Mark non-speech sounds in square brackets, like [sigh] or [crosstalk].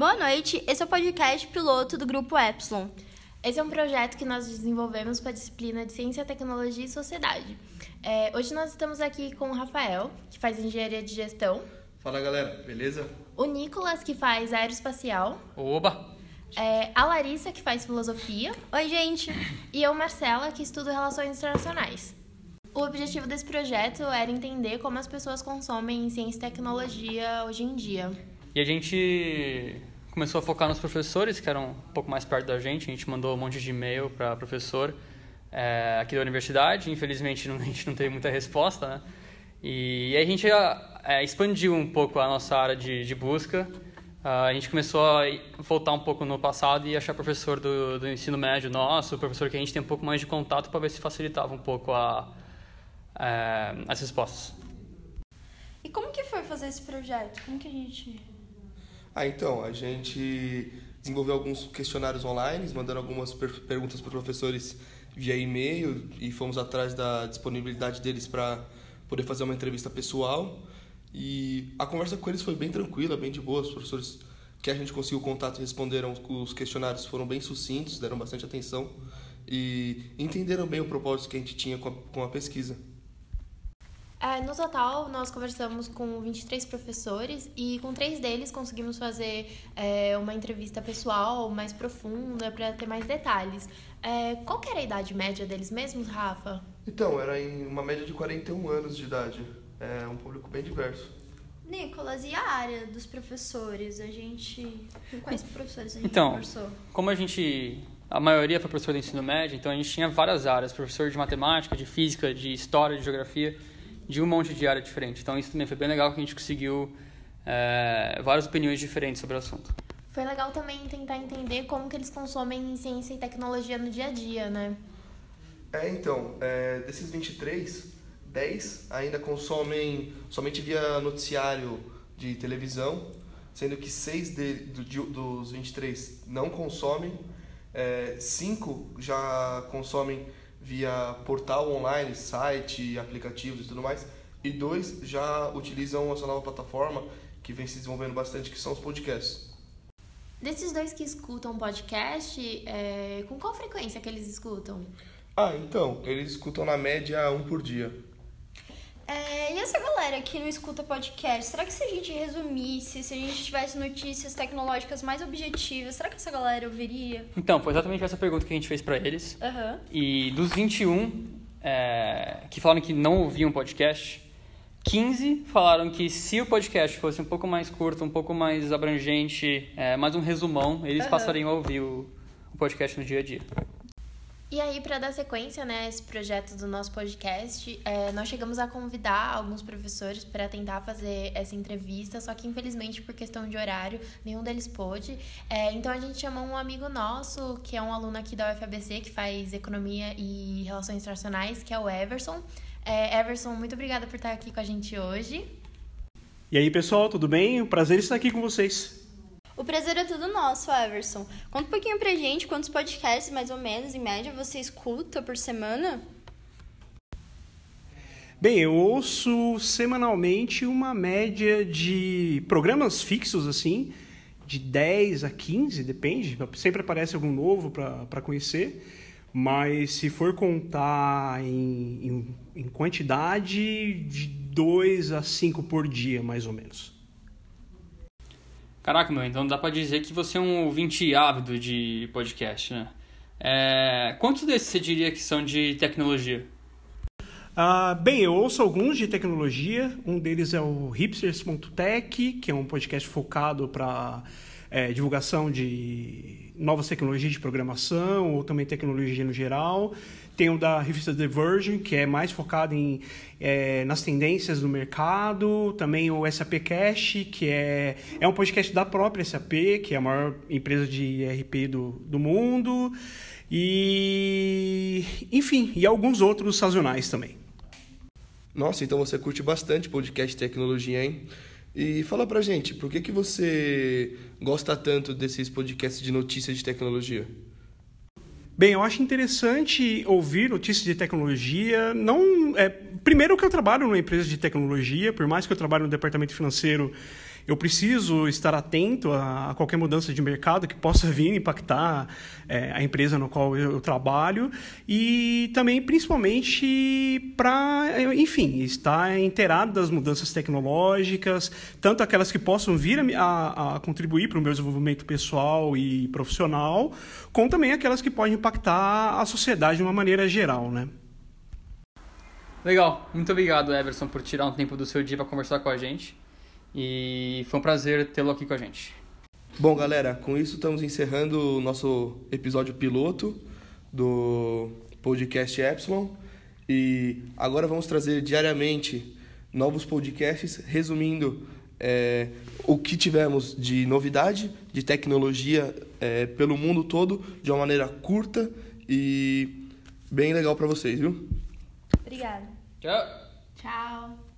Boa noite, esse é o podcast piloto do Grupo Epsilon. Esse é um projeto que nós desenvolvemos para a disciplina de Ciência, Tecnologia e Sociedade. É, hoje nós estamos aqui com o Rafael, que faz Engenharia de Gestão. Fala galera, beleza? O Nicolas, que faz Aeroespacial. Oba! É, a Larissa, que faz Filosofia. Oi, gente! E eu, Marcela, que estudo Relações Internacionais. O objetivo desse projeto era entender como as pessoas consomem ciência e tecnologia hoje em dia. E a gente começou a focar nos professores, que eram um pouco mais perto da gente. A gente mandou um monte de e-mail para professor é, aqui da universidade. Infelizmente, não, [laughs] a gente não teve muita resposta, né? E, e aí a gente é, expandiu um pouco a nossa área de, de busca. Uh, a gente começou a voltar um pouco no passado e achar professor do, do ensino médio nosso, professor que a gente tem um pouco mais de contato para ver se facilitava um pouco a, é, as respostas. E como que foi fazer esse projeto? Como que a gente... Ah, então, a gente desenvolveu alguns questionários online, mandando algumas per perguntas para professores via e-mail e fomos atrás da disponibilidade deles para poder fazer uma entrevista pessoal. E a conversa com eles foi bem tranquila, bem de boa. Os professores que a gente conseguiu contato responderam os questionários, foram bem sucintos, deram bastante atenção e entenderam bem o propósito que a gente tinha com a, com a pesquisa. É, no total, nós conversamos com 23 professores e com três deles conseguimos fazer é, uma entrevista pessoal mais profunda para ter mais detalhes. É, qual era a idade média deles mesmos, Rafa? Então, era em uma média de 41 anos de idade. É um público bem diverso. Nicolas, e a área dos professores? A gente. Com quais professores a gente então, conversou? Como a gente. A maioria foi professor do ensino médio, então a gente tinha várias áreas: professor de matemática, de física, de história, de geografia de um monte de área diferente. Então isso também foi bem legal que a gente conseguiu é, várias opiniões diferentes sobre o assunto. Foi legal também tentar entender como que eles consomem ciência e tecnologia no dia a dia, né? É, então, é, desses 23, 10 ainda consomem somente via noticiário de televisão, sendo que 6 de, do, dos 23 não consomem, 5 é, já consomem via portal online, site, aplicativos e tudo mais. E dois já utilizam essa nova plataforma que vem se desenvolvendo bastante, que são os podcasts. Desses dois que escutam podcast, é, com qual frequência que eles escutam? Ah, então, eles escutam na média um por dia. É, e essa galera que não escuta podcast, será que se a gente resumisse, se a gente tivesse notícias tecnológicas mais objetivas, será que essa galera ouviria? Então, foi exatamente essa pergunta que a gente fez para eles. Uhum. E dos 21 é, que falaram que não ouviam podcast, 15 falaram que se o podcast fosse um pouco mais curto, um pouco mais abrangente, é, mais um resumão, eles uhum. passariam a ouvir o, o podcast no dia a dia. E aí, para dar sequência né, a esse projeto do nosso podcast, é, nós chegamos a convidar alguns professores para tentar fazer essa entrevista, só que infelizmente por questão de horário, nenhum deles pôde. É, então a gente chamou um amigo nosso, que é um aluno aqui da UFABC, que faz Economia e Relações Internacionais, que é o Everson. É, Everson, muito obrigada por estar aqui com a gente hoje. E aí, pessoal, tudo bem? Prazer estar aqui com vocês. O prazer é tudo nosso, Everson. Conta um pouquinho pra gente quantos podcasts, mais ou menos, em média, você escuta por semana? Bem, eu ouço semanalmente uma média de programas fixos, assim, de 10 a 15, depende. Sempre aparece algum novo para conhecer. Mas se for contar em, em, em quantidade, de 2 a 5 por dia, mais ou menos. Caraca, meu, então dá pra dizer que você é um ouvinte ávido de podcast, né? É... Quantos desses você diria que são de tecnologia? Ah, bem, eu ouço alguns de tecnologia. Um deles é o hipsters.tech, que é um podcast focado para é, divulgação de novas tecnologias de programação ou também tecnologia no geral. Tem o da revista The Version, que é mais focado em, é, nas tendências do mercado. Também o SAP Cash, que é, é um podcast da própria SAP, que é a maior empresa de ERP do, do mundo. E, enfim, e alguns outros sazonais também. Nossa, então você curte bastante podcast tecnologia, hein? E fala pra gente, por que, que você gosta tanto desses podcasts de notícias de tecnologia? Bem, eu acho interessante ouvir notícias de tecnologia. Não, é, primeiro que eu trabalho numa empresa de tecnologia, por mais que eu trabalhe no departamento financeiro, eu preciso estar atento a, a qualquer mudança de mercado que possa vir impactar é, a empresa no qual eu, eu trabalho e também, principalmente, para, enfim, estar inteirado das mudanças tecnológicas, tanto aquelas que possam vir a, a, contribuir para o meu desenvolvimento pessoal e profissional, como também aquelas que podem impactar a sociedade de uma maneira geral, né? Legal, muito obrigado, Everson, por tirar um tempo do seu dia para conversar com a gente. E foi um prazer tê-lo aqui com a gente. Bom, galera, com isso estamos encerrando o nosso episódio piloto do podcast Epsilon. E agora vamos trazer diariamente novos podcasts resumindo é, o que tivemos de novidade, de tecnologia é, pelo mundo todo, de uma maneira curta e bem legal para vocês, viu? Obrigada. Tchau. Tchau.